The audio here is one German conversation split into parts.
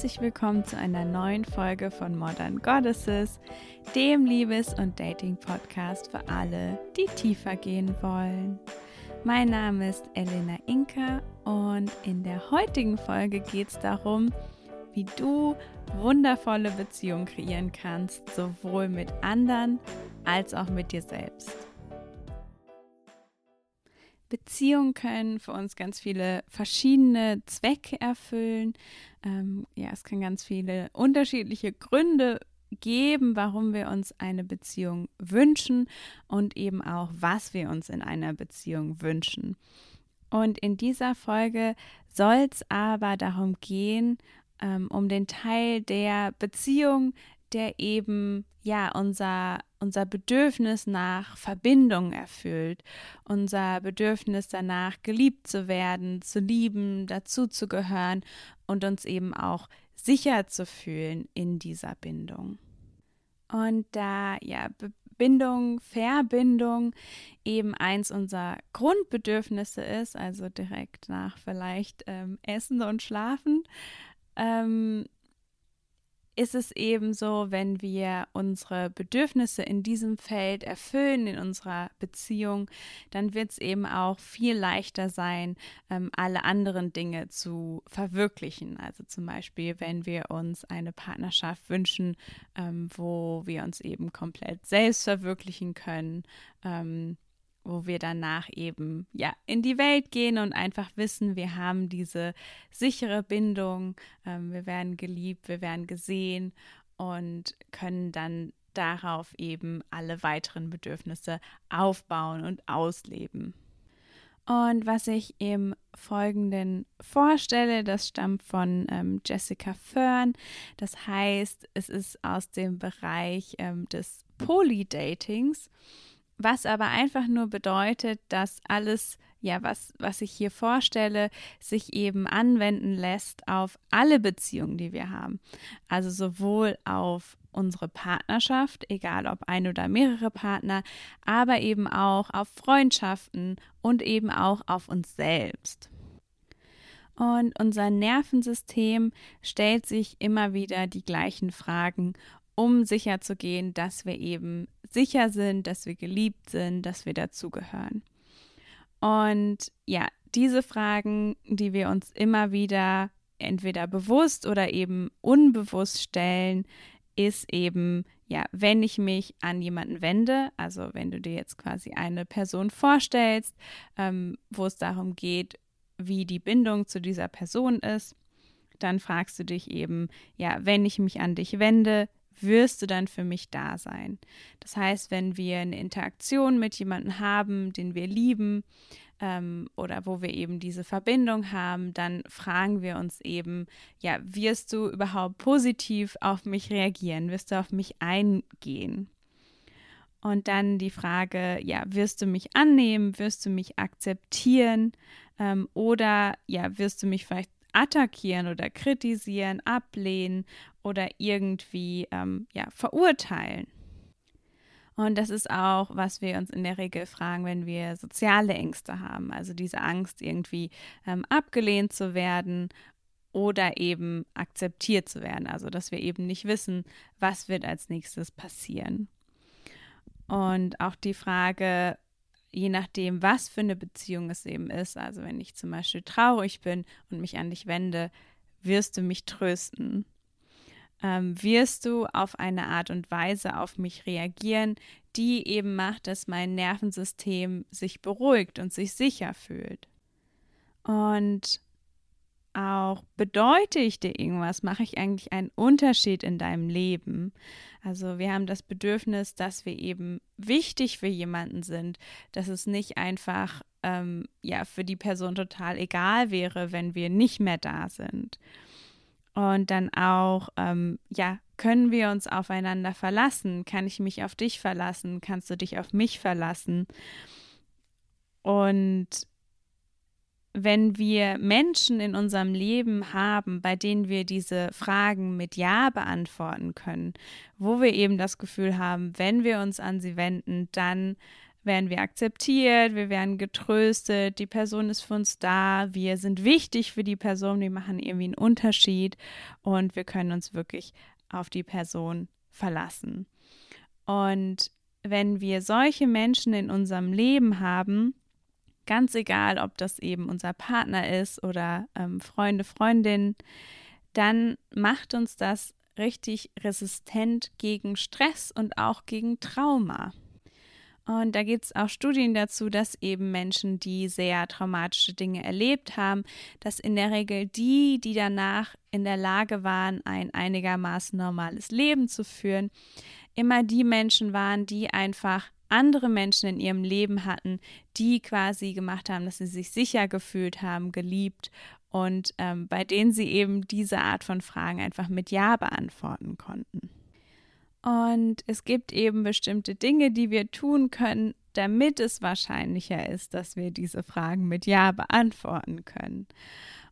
herzlich willkommen zu einer neuen Folge von Modern Goddesses, dem Liebes- und Dating-Podcast für alle, die tiefer gehen wollen. Mein Name ist Elena Inka und in der heutigen Folge geht es darum, wie du wundervolle Beziehungen kreieren kannst, sowohl mit anderen als auch mit dir selbst. Beziehungen können für uns ganz viele verschiedene Zwecke erfüllen. Ähm, ja, es kann ganz viele unterschiedliche Gründe geben, warum wir uns eine Beziehung wünschen und eben auch, was wir uns in einer Beziehung wünschen. Und in dieser Folge soll es aber darum gehen, ähm, um den Teil der Beziehung, der eben ja unser unser Bedürfnis nach Verbindung erfüllt, unser Bedürfnis danach geliebt zu werden, zu lieben, dazuzugehören und uns eben auch sicher zu fühlen in dieser Bindung. Und da ja Bindung, Verbindung eben eins unserer Grundbedürfnisse ist, also direkt nach vielleicht ähm, Essen und Schlafen, ähm, ist es eben so, wenn wir unsere Bedürfnisse in diesem Feld erfüllen, in unserer Beziehung, dann wird es eben auch viel leichter sein, ähm, alle anderen Dinge zu verwirklichen. Also zum Beispiel, wenn wir uns eine Partnerschaft wünschen, ähm, wo wir uns eben komplett selbst verwirklichen können. Ähm, wo wir danach eben ja in die Welt gehen und einfach wissen, wir haben diese sichere Bindung, ähm, wir werden geliebt, wir werden gesehen und können dann darauf eben alle weiteren Bedürfnisse aufbauen und ausleben. Und was ich im Folgenden vorstelle, das stammt von ähm, Jessica Fern. Das heißt, es ist aus dem Bereich ähm, des Polydatings was aber einfach nur bedeutet, dass alles, ja, was, was ich hier vorstelle, sich eben anwenden lässt auf alle Beziehungen, die wir haben. Also sowohl auf unsere Partnerschaft, egal ob ein oder mehrere Partner, aber eben auch auf Freundschaften und eben auch auf uns selbst. Und unser Nervensystem stellt sich immer wieder die gleichen Fragen um sicherzugehen, dass wir eben sicher sind, dass wir geliebt sind, dass wir dazugehören. Und ja, diese Fragen, die wir uns immer wieder entweder bewusst oder eben unbewusst stellen, ist eben, ja, wenn ich mich an jemanden wende, also wenn du dir jetzt quasi eine Person vorstellst, ähm, wo es darum geht, wie die Bindung zu dieser Person ist, dann fragst du dich eben, ja, wenn ich mich an dich wende, wirst du dann für mich da sein. Das heißt, wenn wir eine Interaktion mit jemandem haben, den wir lieben ähm, oder wo wir eben diese Verbindung haben, dann fragen wir uns eben, ja, wirst du überhaupt positiv auf mich reagieren? Wirst du auf mich eingehen? Und dann die Frage, ja, wirst du mich annehmen? Wirst du mich akzeptieren? Ähm, oder ja, wirst du mich vielleicht attackieren oder kritisieren, ablehnen oder irgendwie ähm, ja, verurteilen. Und das ist auch, was wir uns in der Regel fragen, wenn wir soziale Ängste haben. Also diese Angst, irgendwie ähm, abgelehnt zu werden oder eben akzeptiert zu werden. Also dass wir eben nicht wissen, was wird als nächstes passieren. Und auch die Frage, je nachdem, was für eine Beziehung es eben ist. Also wenn ich zum Beispiel traurig bin und mich an dich wende, wirst du mich trösten. Ähm, wirst du auf eine Art und Weise auf mich reagieren, die eben macht, dass mein Nervensystem sich beruhigt und sich sicher fühlt. Und auch bedeute ich dir irgendwas? Mache ich eigentlich einen Unterschied in deinem Leben? Also wir haben das Bedürfnis, dass wir eben wichtig für jemanden sind, dass es nicht einfach ähm, ja für die Person total egal wäre, wenn wir nicht mehr da sind. Und dann auch, ähm, ja, können wir uns aufeinander verlassen? Kann ich mich auf dich verlassen? Kannst du dich auf mich verlassen? Und wenn wir Menschen in unserem Leben haben, bei denen wir diese Fragen mit Ja beantworten können, wo wir eben das Gefühl haben, wenn wir uns an sie wenden, dann werden wir akzeptiert, wir werden getröstet, die Person ist für uns da, wir sind wichtig für die Person, wir machen irgendwie einen Unterschied und wir können uns wirklich auf die Person verlassen. Und wenn wir solche Menschen in unserem Leben haben, ganz egal, ob das eben unser Partner ist oder ähm, Freunde, Freundin, dann macht uns das richtig resistent gegen Stress und auch gegen Trauma. Und da gibt es auch Studien dazu, dass eben Menschen, die sehr traumatische Dinge erlebt haben, dass in der Regel die, die danach in der Lage waren, ein einigermaßen normales Leben zu führen, immer die Menschen waren, die einfach andere Menschen in ihrem Leben hatten, die quasi gemacht haben, dass sie sich sicher gefühlt haben, geliebt und ähm, bei denen sie eben diese Art von Fragen einfach mit Ja beantworten konnten. Und es gibt eben bestimmte Dinge, die wir tun können, damit es wahrscheinlicher ist, dass wir diese Fragen mit Ja beantworten können.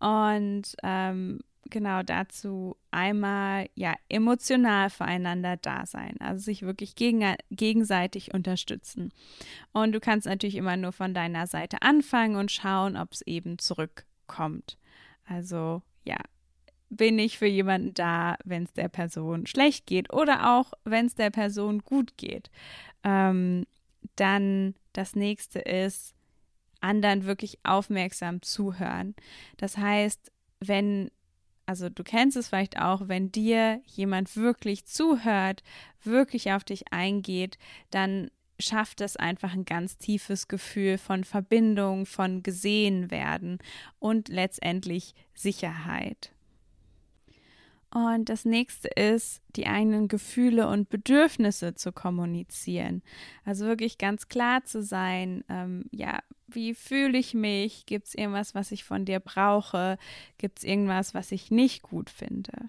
Und ähm, genau dazu einmal ja emotional füreinander da sein, also sich wirklich gegen, gegenseitig unterstützen. Und du kannst natürlich immer nur von deiner Seite anfangen und schauen, ob es eben zurückkommt. Also ja, bin ich für jemanden da, wenn es der Person schlecht geht oder auch wenn es der Person gut geht. Ähm, dann das nächste ist, anderen wirklich aufmerksam zuhören. Das heißt, wenn, also du kennst es vielleicht auch, wenn dir jemand wirklich zuhört, wirklich auf dich eingeht, dann schafft es einfach ein ganz tiefes Gefühl von Verbindung, von gesehen werden und letztendlich Sicherheit. Und das nächste ist, die eigenen Gefühle und Bedürfnisse zu kommunizieren. Also wirklich ganz klar zu sein, ähm, ja, wie fühle ich mich? Gibt es irgendwas, was ich von dir brauche? Gibt es irgendwas, was ich nicht gut finde?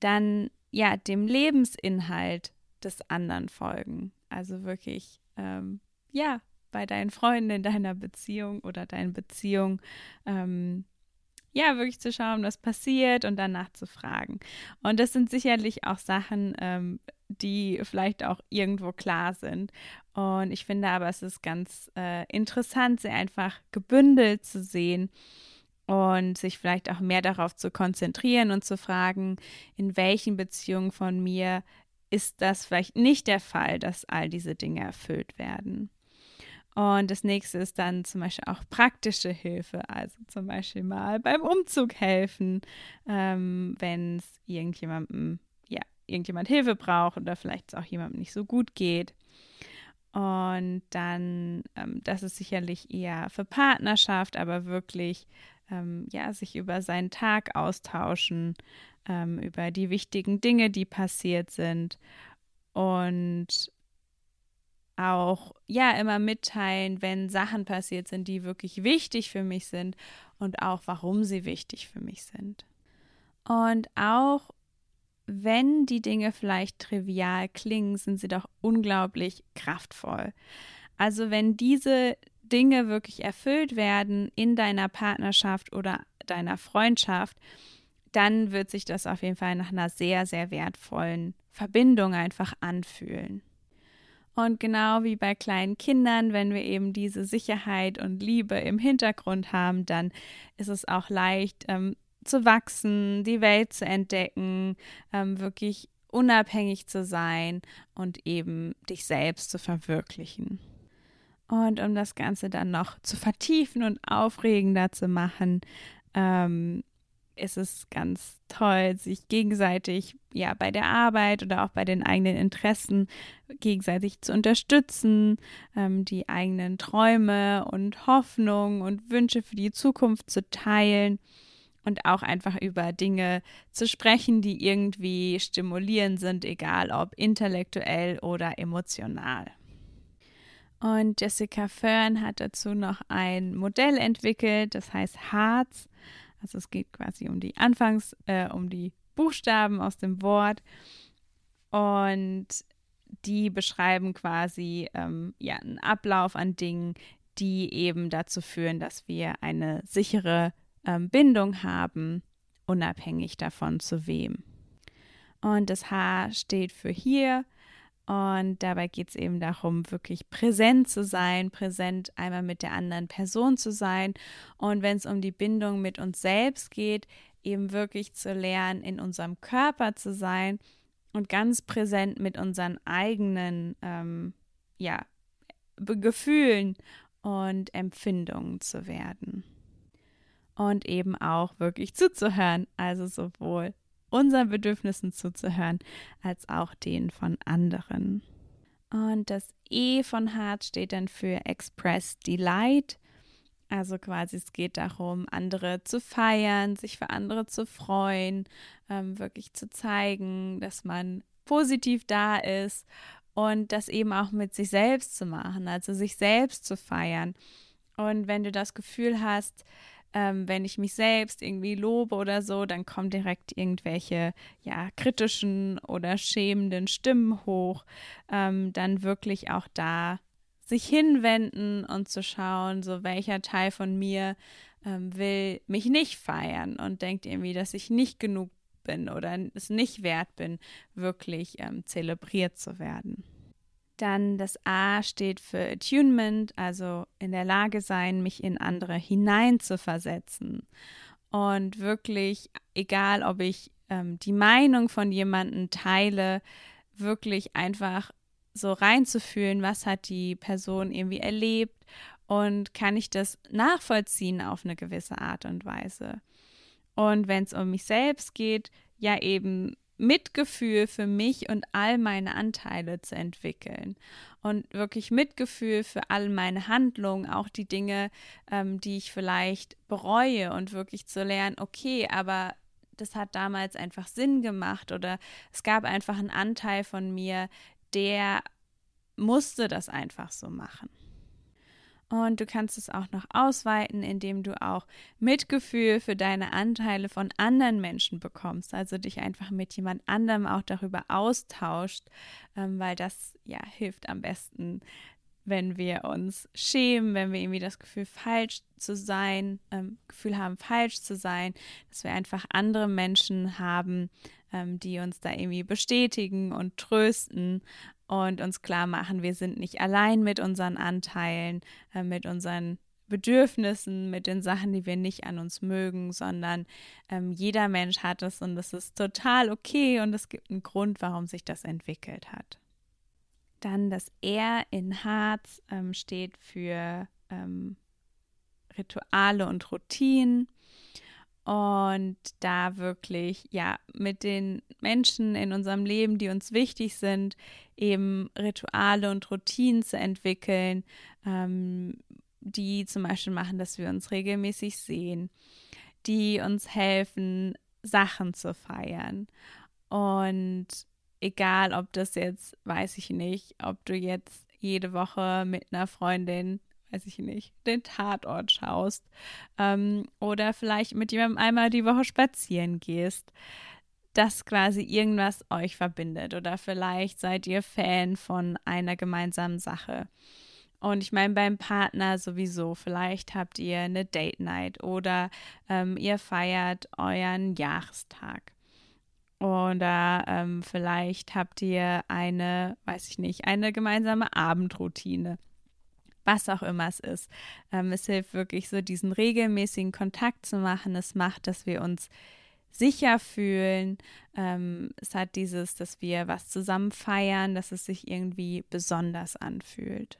Dann, ja, dem Lebensinhalt des anderen folgen. Also wirklich, ähm, ja, bei deinen Freunden in deiner Beziehung oder deinen Beziehung ähm, ja, wirklich zu schauen, was passiert und danach zu fragen. Und das sind sicherlich auch Sachen, ähm, die vielleicht auch irgendwo klar sind. Und ich finde aber, es ist ganz äh, interessant, sie einfach gebündelt zu sehen und sich vielleicht auch mehr darauf zu konzentrieren und zu fragen, in welchen Beziehungen von mir ist das vielleicht nicht der Fall, dass all diese Dinge erfüllt werden. Und das nächste ist dann zum Beispiel auch praktische Hilfe, also zum Beispiel mal beim Umzug helfen, ähm, wenn es irgendjemandem, ja, irgendjemand Hilfe braucht oder vielleicht es auch jemandem nicht so gut geht. Und dann, ähm, das ist sicherlich eher für Partnerschaft, aber wirklich, ähm, ja, sich über seinen Tag austauschen, ähm, über die wichtigen Dinge, die passiert sind. Und auch ja immer mitteilen, wenn Sachen passiert sind, die wirklich wichtig für mich sind und auch warum sie wichtig für mich sind. Und auch wenn die Dinge vielleicht trivial klingen, sind sie doch unglaublich kraftvoll. Also wenn diese Dinge wirklich erfüllt werden in deiner Partnerschaft oder deiner Freundschaft, dann wird sich das auf jeden Fall nach einer sehr, sehr wertvollen Verbindung einfach anfühlen. Und genau wie bei kleinen Kindern, wenn wir eben diese Sicherheit und Liebe im Hintergrund haben, dann ist es auch leicht ähm, zu wachsen, die Welt zu entdecken, ähm, wirklich unabhängig zu sein und eben dich selbst zu verwirklichen. Und um das Ganze dann noch zu vertiefen und aufregender zu machen, ähm, ist es ganz toll, sich gegenseitig ja bei der Arbeit oder auch bei den eigenen Interessen gegenseitig zu unterstützen, ähm, die eigenen Träume und Hoffnungen und Wünsche für die Zukunft zu teilen und auch einfach über Dinge zu sprechen, die irgendwie stimulierend sind, egal ob intellektuell oder emotional. Und Jessica Fern hat dazu noch ein Modell entwickelt, das heißt Hearts. Also es geht quasi um die Anfangs, äh, um die Buchstaben aus dem Wort. Und die beschreiben quasi ähm, ja, einen Ablauf an Dingen, die eben dazu führen, dass wir eine sichere ähm, Bindung haben, unabhängig davon zu wem. Und das H steht für hier. Und dabei geht es eben darum, wirklich präsent zu sein, präsent einmal mit der anderen Person zu sein. Und wenn es um die Bindung mit uns selbst geht, eben wirklich zu lernen, in unserem Körper zu sein und ganz präsent mit unseren eigenen ähm, ja, Gefühlen und Empfindungen zu werden. Und eben auch wirklich zuzuhören, also sowohl unseren Bedürfnissen zuzuhören, als auch denen von anderen. Und das E von Heart steht dann für Express Delight. Also quasi es geht darum, andere zu feiern, sich für andere zu freuen, ähm, wirklich zu zeigen, dass man positiv da ist und das eben auch mit sich selbst zu machen, also sich selbst zu feiern. Und wenn du das Gefühl hast, ähm, wenn ich mich selbst irgendwie lobe oder so, dann kommen direkt irgendwelche ja kritischen oder schämenden Stimmen hoch, ähm, dann wirklich auch da sich hinwenden und zu schauen, so welcher Teil von mir ähm, will mich nicht feiern und denkt irgendwie, dass ich nicht genug bin oder es nicht wert bin, wirklich ähm, zelebriert zu werden. Dann das A steht für Attunement, also in der Lage sein, mich in andere hineinzuversetzen. Und wirklich, egal ob ich ähm, die Meinung von jemandem teile, wirklich einfach so reinzufühlen, was hat die Person irgendwie erlebt und kann ich das nachvollziehen auf eine gewisse Art und Weise. Und wenn es um mich selbst geht, ja eben Mitgefühl für mich und all meine Anteile zu entwickeln und wirklich Mitgefühl für all meine Handlungen, auch die Dinge, ähm, die ich vielleicht bereue und wirklich zu lernen, okay, aber das hat damals einfach Sinn gemacht oder es gab einfach einen Anteil von mir, der musste das einfach so machen. Und du kannst es auch noch ausweiten, indem du auch Mitgefühl für deine Anteile von anderen Menschen bekommst. Also dich einfach mit jemand anderem auch darüber austauscht, ähm, weil das ja hilft am besten, wenn wir uns schämen, wenn wir irgendwie das Gefühl falsch zu sein, ähm, Gefühl haben falsch zu sein, dass wir einfach andere Menschen haben, ähm, die uns da irgendwie bestätigen und trösten und uns klar machen, wir sind nicht allein mit unseren Anteilen, äh, mit unseren Bedürfnissen, mit den Sachen, die wir nicht an uns mögen, sondern ähm, jeder Mensch hat es und es ist total okay und es gibt einen Grund, warum sich das entwickelt hat. Dann das R in Harz ähm, steht für ähm, Rituale und Routinen und da wirklich, ja, mit den Menschen in unserem Leben, die uns wichtig sind, eben Rituale und Routinen zu entwickeln, ähm, die zum Beispiel machen, dass wir uns regelmäßig sehen, die uns helfen, Sachen zu feiern. Und egal, ob das jetzt, weiß ich nicht, ob du jetzt jede Woche mit einer Freundin weiß ich nicht, den Tatort schaust ähm, oder vielleicht mit jemandem einmal die Woche spazieren gehst, dass quasi irgendwas euch verbindet oder vielleicht seid ihr Fan von einer gemeinsamen Sache. Und ich meine, beim Partner sowieso, vielleicht habt ihr eine Date Night oder ähm, ihr feiert euren Jahrestag. Oder ähm, vielleicht habt ihr eine, weiß ich nicht, eine gemeinsame Abendroutine was auch immer es ist. Ähm, es hilft wirklich so, diesen regelmäßigen Kontakt zu machen. Es macht, dass wir uns sicher fühlen. Ähm, es hat dieses, dass wir was zusammen feiern, dass es sich irgendwie besonders anfühlt.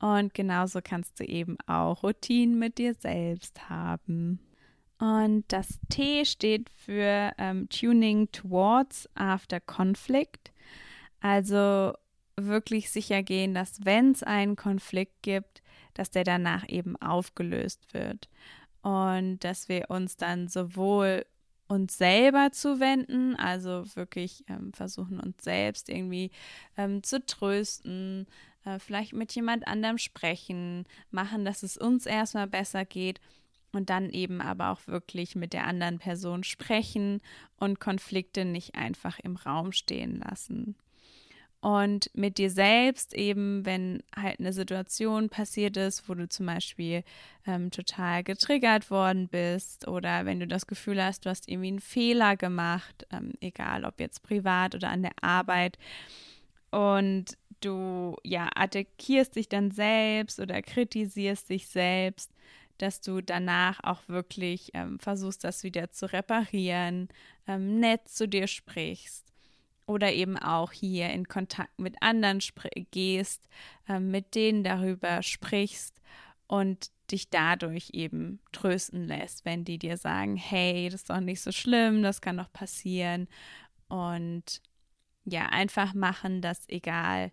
Und genauso kannst du eben auch Routinen mit dir selbst haben. Und das T steht für ähm, Tuning Towards After Conflict. Also wirklich sicher gehen, dass wenn es einen Konflikt gibt, dass der danach eben aufgelöst wird und dass wir uns dann sowohl uns selber zuwenden, also wirklich ähm, versuchen uns selbst irgendwie ähm, zu trösten, äh, vielleicht mit jemand anderem sprechen, machen, dass es uns erstmal besser geht und dann eben aber auch wirklich mit der anderen Person sprechen und Konflikte nicht einfach im Raum stehen lassen. Und mit dir selbst eben, wenn halt eine Situation passiert ist, wo du zum Beispiel ähm, total getriggert worden bist oder wenn du das Gefühl hast, du hast irgendwie einen Fehler gemacht, ähm, egal ob jetzt privat oder an der Arbeit, und du ja attackierst dich dann selbst oder kritisierst dich selbst, dass du danach auch wirklich ähm, versuchst, das wieder zu reparieren, ähm, nett zu dir sprichst oder eben auch hier in Kontakt mit anderen gehst, ähm, mit denen darüber sprichst und dich dadurch eben trösten lässt, wenn die dir sagen, hey, das ist doch nicht so schlimm, das kann doch passieren und ja, einfach machen, dass egal,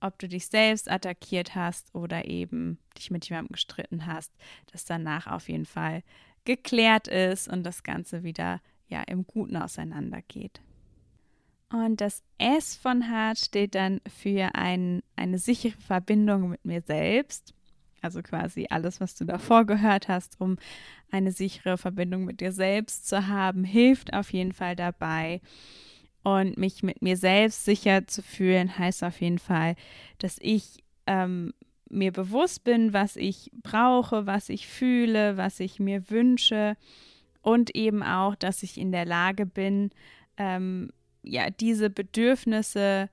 ob du dich selbst attackiert hast oder eben dich mit jemandem gestritten hast, dass danach auf jeden Fall geklärt ist und das Ganze wieder ja im Guten auseinandergeht. Und das S von Hart steht dann für ein, eine sichere Verbindung mit mir selbst. Also quasi alles, was du davor gehört hast, um eine sichere Verbindung mit dir selbst zu haben, hilft auf jeden Fall dabei. Und mich mit mir selbst sicher zu fühlen, heißt auf jeden Fall, dass ich ähm, mir bewusst bin, was ich brauche, was ich fühle, was ich mir wünsche und eben auch, dass ich in der Lage bin, ähm, ja, diese Bedürfnisse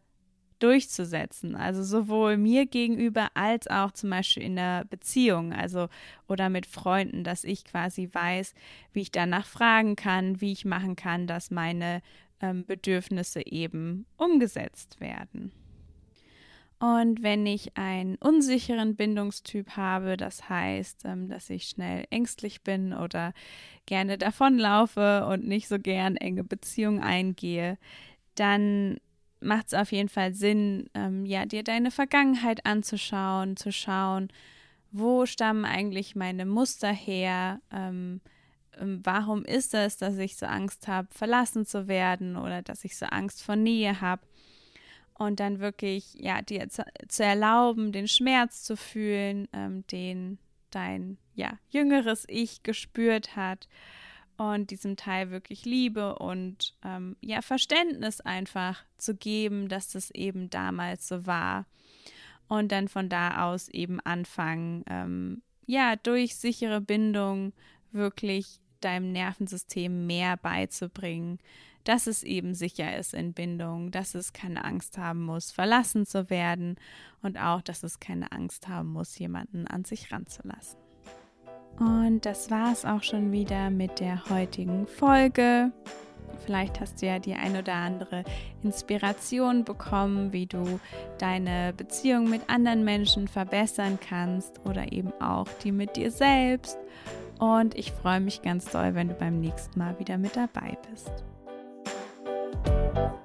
durchzusetzen. Also sowohl mir gegenüber als auch zum Beispiel in der Beziehung, also oder mit Freunden, dass ich quasi weiß, wie ich danach fragen kann, wie ich machen kann, dass meine ähm, Bedürfnisse eben umgesetzt werden. Und wenn ich einen unsicheren Bindungstyp habe, das heißt, ähm, dass ich schnell ängstlich bin oder gerne davonlaufe und nicht so gern enge Beziehungen eingehe, dann macht es auf jeden Fall Sinn, ähm, ja, dir deine Vergangenheit anzuschauen, zu schauen, wo stammen eigentlich meine Muster her, ähm, warum ist es, dass ich so Angst habe, verlassen zu werden oder dass ich so Angst vor Nähe habe und dann wirklich, ja, dir zu, zu erlauben, den Schmerz zu fühlen, ähm, den dein, ja, jüngeres Ich gespürt hat und diesem Teil wirklich Liebe und ähm, ja, Verständnis einfach zu geben, dass das eben damals so war. Und dann von da aus eben anfangen, ähm, ja, durch sichere Bindung wirklich deinem Nervensystem mehr beizubringen, dass es eben sicher ist in Bindung, dass es keine Angst haben muss, verlassen zu werden und auch, dass es keine Angst haben muss, jemanden an sich ranzulassen. Und das war es auch schon wieder mit der heutigen Folge. Vielleicht hast du ja die ein oder andere Inspiration bekommen, wie du deine Beziehung mit anderen Menschen verbessern kannst oder eben auch die mit dir selbst. Und ich freue mich ganz doll, wenn du beim nächsten Mal wieder mit dabei bist. Thank you.